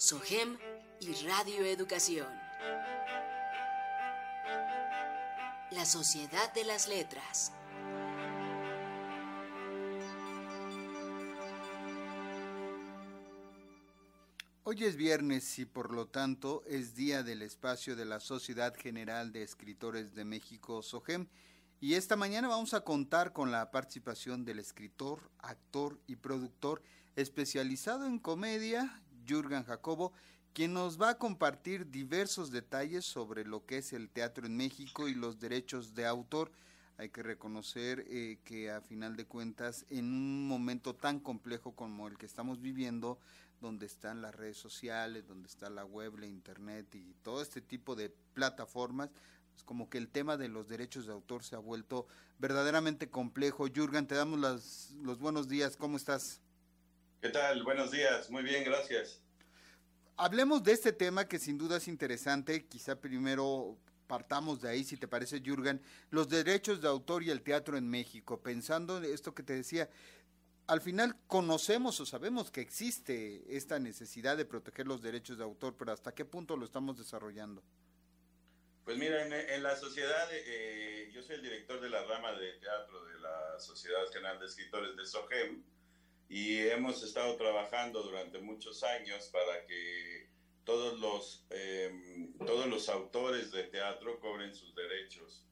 SOGEM y Radio Educación. La Sociedad de las Letras. Hoy es viernes y por lo tanto es día del espacio de la Sociedad General de Escritores de México, SOGEM, y esta mañana vamos a contar con la participación del escritor, actor y productor especializado en comedia, Jürgen Jacobo, quien nos va a compartir diversos detalles sobre lo que es el teatro en México y los derechos de autor. Hay que reconocer eh, que a final de cuentas, en un momento tan complejo como el que estamos viviendo, donde están las redes sociales, donde está la web, la internet y todo este tipo de plataformas, es como que el tema de los derechos de autor se ha vuelto verdaderamente complejo. Jürgen, te damos los buenos días, ¿cómo estás? ¿Qué tal? Buenos días, muy bien, gracias. Hablemos de este tema que sin duda es interesante, quizá primero partamos de ahí, si te parece, Jürgen, los derechos de autor y el teatro en México, pensando en esto que te decía, al final conocemos o sabemos que existe esta necesidad de proteger los derechos de autor, pero ¿hasta qué punto lo estamos desarrollando? Pues mira, en, la sociedad, eh, yo soy el director de la rama de teatro de la Sociedad General de Escritores de SOGEM y hemos estado trabajando durante muchos años para que todos los, em, todos los autores de teatro cobren sus derechos.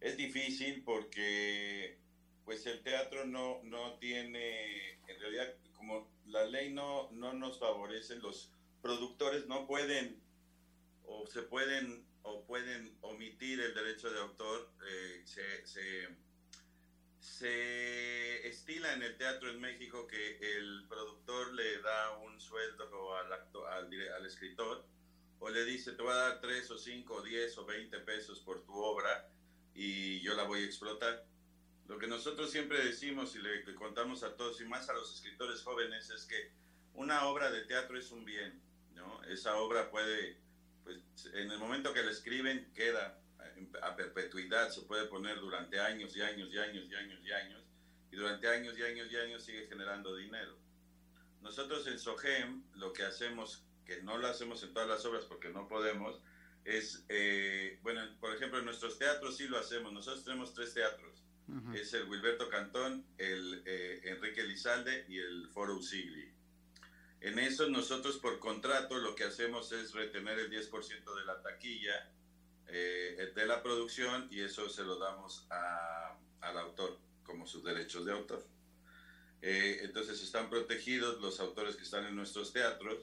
Es difícil porque pues el teatro no, no tiene, en realidad, como la ley no, no nos favorece, los productores no pueden o se pueden o pueden omitir el derecho de autor, eh, se, se, se, estila en el teatro en México que el productor le da un sueldo al, acto, al, al escritor o le dice te voy a dar 3 o 5 o 10 o 20 pesos por tu obra y yo la voy a explotar lo que nosotros siempre decimos y le contamos a todos y más a los escritores jóvenes es que una obra de teatro es un bien, ¿no? Esa obra puede, pues en el momento que la escriben queda a perpetuidad, se puede poner durante años y años y años y años y años, y durante años y años y años sigue generando dinero. Nosotros en SOGEM lo que hacemos, que no lo hacemos en todas las obras porque no podemos, es, eh, bueno, por ejemplo, en nuestros teatros sí lo hacemos. Nosotros tenemos tres teatros es el Wilberto Cantón, el eh, Enrique Lizalde y el Foro Usigli. En eso nosotros por contrato lo que hacemos es retener el 10% de la taquilla eh, de la producción y eso se lo damos al autor como sus derechos de autor. Eh, entonces están protegidos los autores que están en nuestros teatros.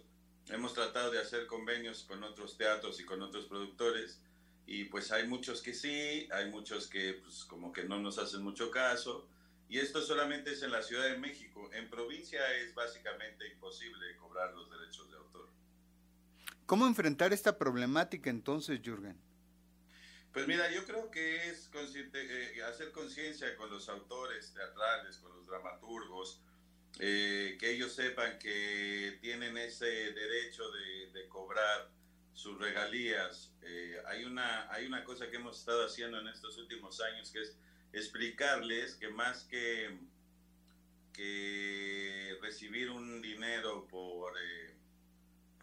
Hemos tratado de hacer convenios con otros teatros y con otros productores y pues hay muchos que sí, hay muchos que pues como que no nos hacen mucho caso. Y esto solamente es en la Ciudad de México. En provincia es básicamente imposible cobrar los derechos de autor. ¿Cómo enfrentar esta problemática entonces, Jürgen? Pues mira, yo creo que es eh, hacer conciencia con los autores teatrales, con los dramaturgos, eh, que ellos sepan que tienen ese derecho de, cobrar sus regalías. Eh, hay, una, hay una cosa que hemos estado haciendo en estos últimos años que es explicarles que más que, que recibir un dinero por,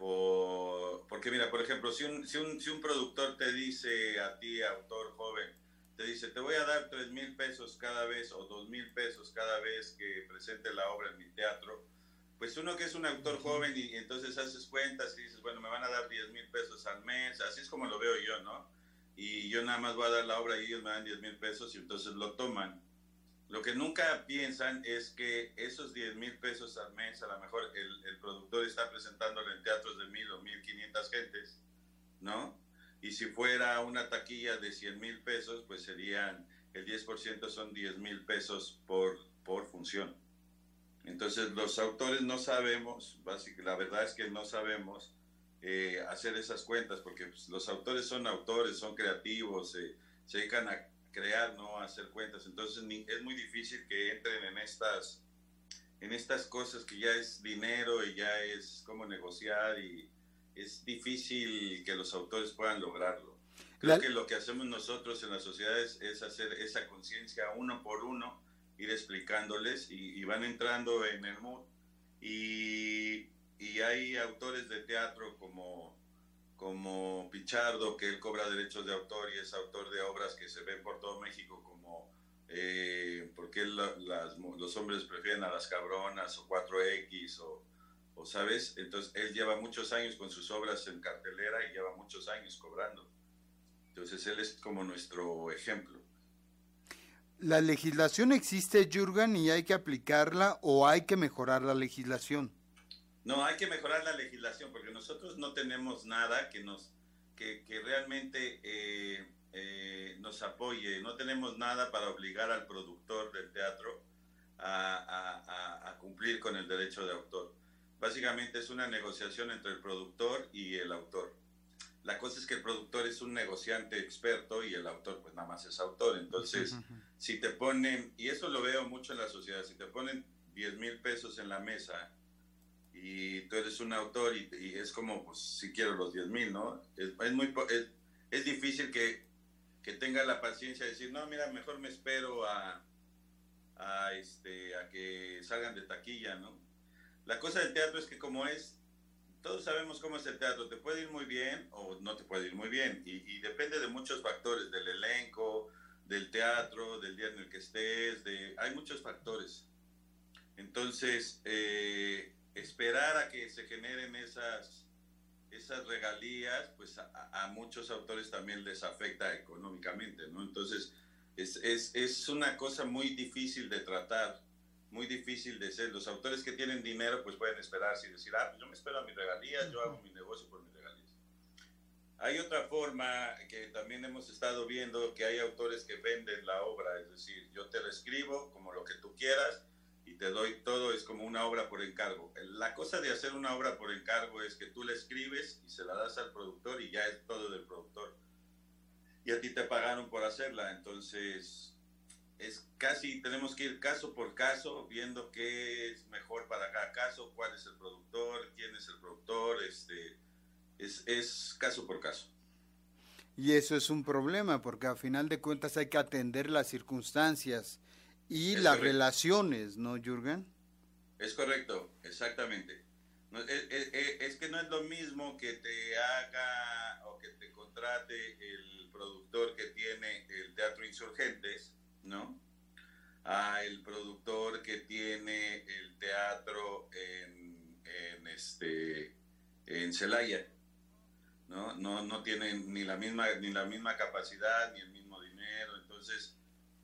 por... Porque mira, por ejemplo, si un, si, un, si un productor te dice a ti, autor joven, te dice, te voy a dar tres mil pesos cada vez o dos mil pesos cada vez que presente la obra en mi teatro, pues uno que es un autor joven y, entonces haces cuentas y dices, bueno, me van a dar 10 mil pesos al mes, así es como lo veo yo, ¿no? Y yo nada más voy a dar la obra y ellos me dan 10 mil pesos y entonces lo toman. Lo que nunca piensan es que esos 10 mil pesos al mes, a lo mejor el, el productor está presentándolo en teatros de mil o 1500 gentes, ¿no? Y si fuera una taquilla de 100 mil pesos, pues serían, el 10% son 10 mil pesos por, por función. Entonces los autores no sabemos, la verdad es que no sabemos eh, hacer esas cuentas porque pues, los autores son autores, son creativos, se dedican a crear, no hacer cuentas. Entonces es muy difícil que entren en estas, en estas cosas que ya es dinero y ya es cómo negociar y es difícil que los autores puedan lograrlo. Creo que lo que hacemos nosotros en las sociedades es hacer esa conciencia uno por uno ir explicándoles y, van entrando en el mood. Y, y hay autores de teatro como, como Pichardo, que él cobra derechos de autor y es autor de obras que se ven por todo México, como eh, porque los hombres prefieren a las cabronas o 4X o, o, ¿sabes? Entonces él lleva muchos años con sus obras en cartelera y lleva muchos años cobrando. Entonces él es como nuestro ejemplo. ¿La legislación existe, Jurgen, y hay que aplicarla o hay que mejorar la legislación? No, hay que mejorar la legislación porque nosotros no tenemos nada que nos que, realmente eh, eh, nos apoye. No tenemos nada para obligar al productor del teatro a, a, cumplir con el derecho de autor. Básicamente es una negociación entre el productor y el autor. La cosa es que el productor es un negociante experto y el autor pues nada más es autor. Entonces, si te ponen, y eso lo veo mucho en la sociedad, si te ponen 10 mil pesos en la mesa y tú eres un autor y, es como, pues si quiero los 10 mil, ¿no? Es, muy, es, es, difícil que, que tenga la paciencia de decir, no, mira, mejor me espero a, a, este, a que salgan de taquilla, ¿no? La cosa del teatro es que como es todos sabemos cómo es el teatro, te puede ir muy bien o no te puede ir muy bien, y, depende de muchos factores, del elenco, del teatro, del día en el que estés, de, hay muchos factores. Entonces, eh, esperar a que se generen esas, esas regalías, pues a, muchos autores también les afecta económicamente, ¿no? Entonces, es, es, es una cosa muy difícil de tratar muy difícil de ser. Los autores que tienen dinero pues pueden esperarse y decir, ah, pues yo me espero a mis regalías, yo hago mi negocio por mis regalías. Hay otra forma que también hemos estado viendo, que hay autores que venden la obra, es decir, yo te lo escribo como lo que tú quieras y te doy todo, es como una obra por encargo. La cosa de hacer una obra por encargo es que tú la escribes y se la das al productor y ya es todo del productor. Y a ti te pagaron por hacerla, entonces es casi, tenemos que ir caso por caso, viendo qué es mejor para cada caso, cuál es el productor, quién es el productor, este, es, es caso por caso. Y eso es un problema, porque a final de cuentas hay que atender las circunstancias y las relaciones, ¿no, Jürgen? Es correcto, exactamente. es, que no es lo mismo que te haga o que te contrate el productor que tiene el Teatro Insurgentes, ¿no? A el productor que tiene el teatro en, en este en Celaya, ¿no? No, no tiene ni la misma ni la misma capacidad ni el mismo dinero, entonces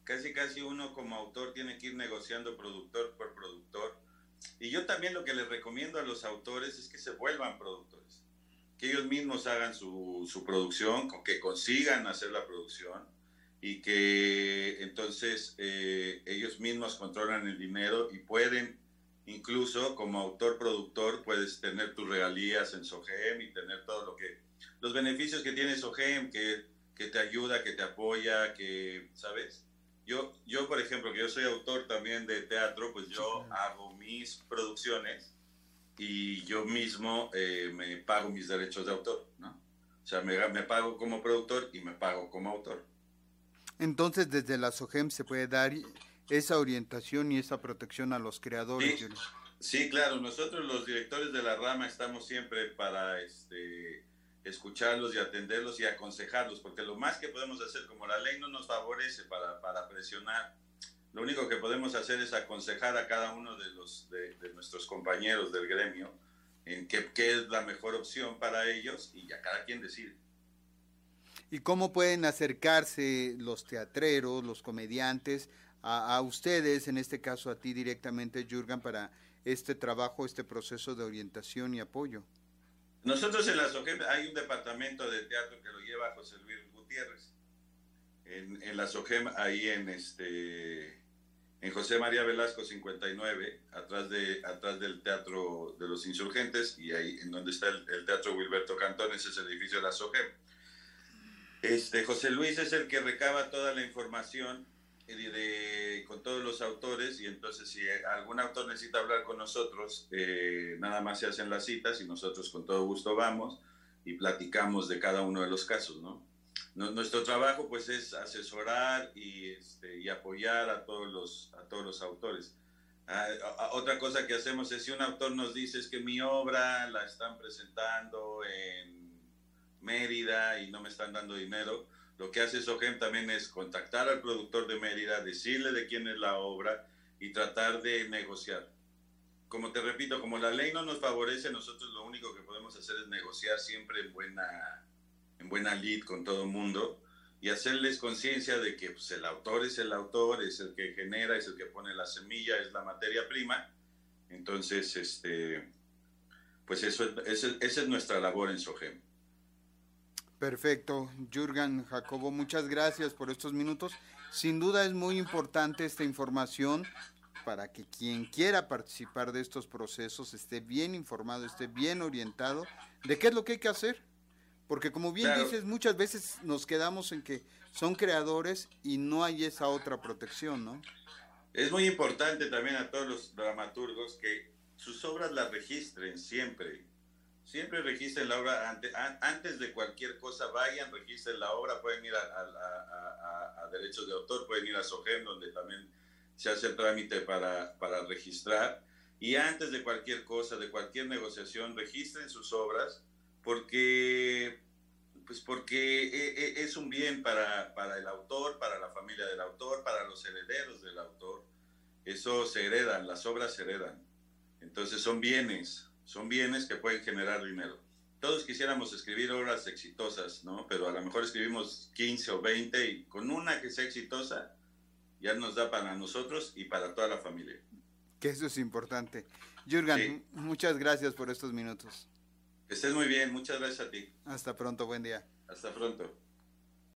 casi casi uno como autor tiene que ir negociando productor por productor. Y yo también lo que les recomiendo a los autores es que se vuelvan productores, que ellos mismos hagan su, su producción, que consigan hacer la producción y que entonces eh, ellos mismos controlan el dinero y pueden, incluso como autor-productor, puedes tener tus regalías en SOGEM y tener todo lo que, los beneficios que tiene SOGEM, que, que te ayuda, que te apoya, que, ¿sabes? Yo, yo, por ejemplo, que yo soy autor también de teatro, pues yo hago mis producciones y yo mismo eh, me pago mis derechos de autor, ¿no? O sea, me, me pago como productor y me pago como autor. Entonces, desde la SOGEM se puede dar esa orientación y esa protección a los creadores. Sí, claro, nosotros los directores de la rama estamos siempre para este, escucharlos y atenderlos y aconsejarlos, porque lo más que podemos hacer, como la ley no nos favorece para, para presionar, lo único que podemos hacer es aconsejar a cada uno de, los, de, de nuestros compañeros del gremio en qué, qué es la mejor opción para ellos y ya cada quien decide. ¿Y cómo pueden acercarse los teatreros, los comediantes, a, ustedes, en este caso a ti directamente, Jurgen, para este trabajo, este proceso de orientación y apoyo? Nosotros en la SOGEM hay un departamento de teatro que lo lleva José Luis Gutiérrez. En, en la SOGEM, ahí en este en José María Velasco 59, atrás, de, atrás del Teatro de los Insurgentes, y ahí en donde está el, el Teatro Wilberto Cantón, ese es el edificio de la SOGEM. Este, José Luis es el que recaba toda la información de, con todos los autores y entonces si algún autor necesita hablar con nosotros, eh, nada más se hacen las citas y nosotros con todo gusto vamos y platicamos de cada uno de los casos, ¿no? Nuestro trabajo pues es asesorar y, este, y apoyar a todos, los, a todos los autores. Ah, otra cosa que hacemos es si un autor nos dice es que mi obra la están presentando en Mérida y no me están dando dinero, lo que hace Sogem también es contactar al productor de Mérida, decirle de quién es la obra y tratar de negociar. Como te repito, como la ley no nos favorece, nosotros lo único que podemos hacer es negociar siempre en buena, en buena lead con todo el mundo y hacerles conciencia de que pues, el autor es el autor, es el que genera, es el que pone la semilla, es la materia prima. Entonces, este, pues eso, esa es nuestra labor en SOGEM. Perfecto, Jürgen Jacobo, muchas gracias por estos minutos. Sin duda es muy importante esta información para que quien quiera participar de estos procesos esté bien informado, esté bien orientado de qué es lo que hay que hacer porque como bien dices, muchas veces nos quedamos en que son creadores y no hay esa otra protección, ¿no? Es muy importante también a todos los dramaturgos que sus obras las registren siempre. Siempre registren la obra antes, antes de cualquier cosa, vayan, registren la obra, pueden ir a, a derechos de autor, pueden ir a SOGEM, donde también se hace el trámite para, para registrar. Y antes de cualquier cosa, de cualquier negociación, registren sus obras porque, pues porque e, e, es un bien para, para, el autor, para la familia del autor, para los herederos del autor. Eso se heredan, las obras se heredan. Entonces son bienes, son bienes que pueden generar dinero. Todos quisiéramos escribir obras exitosas, ¿no? Pero a lo mejor escribimos 15 o 20 y con una que sea exitosa ya nos da para nosotros y para toda la familia. Que eso es importante. Jürgen, muchas gracias por estos minutos. Que estés muy bien, muchas gracias a ti. Hasta pronto, buen día. Hasta pronto.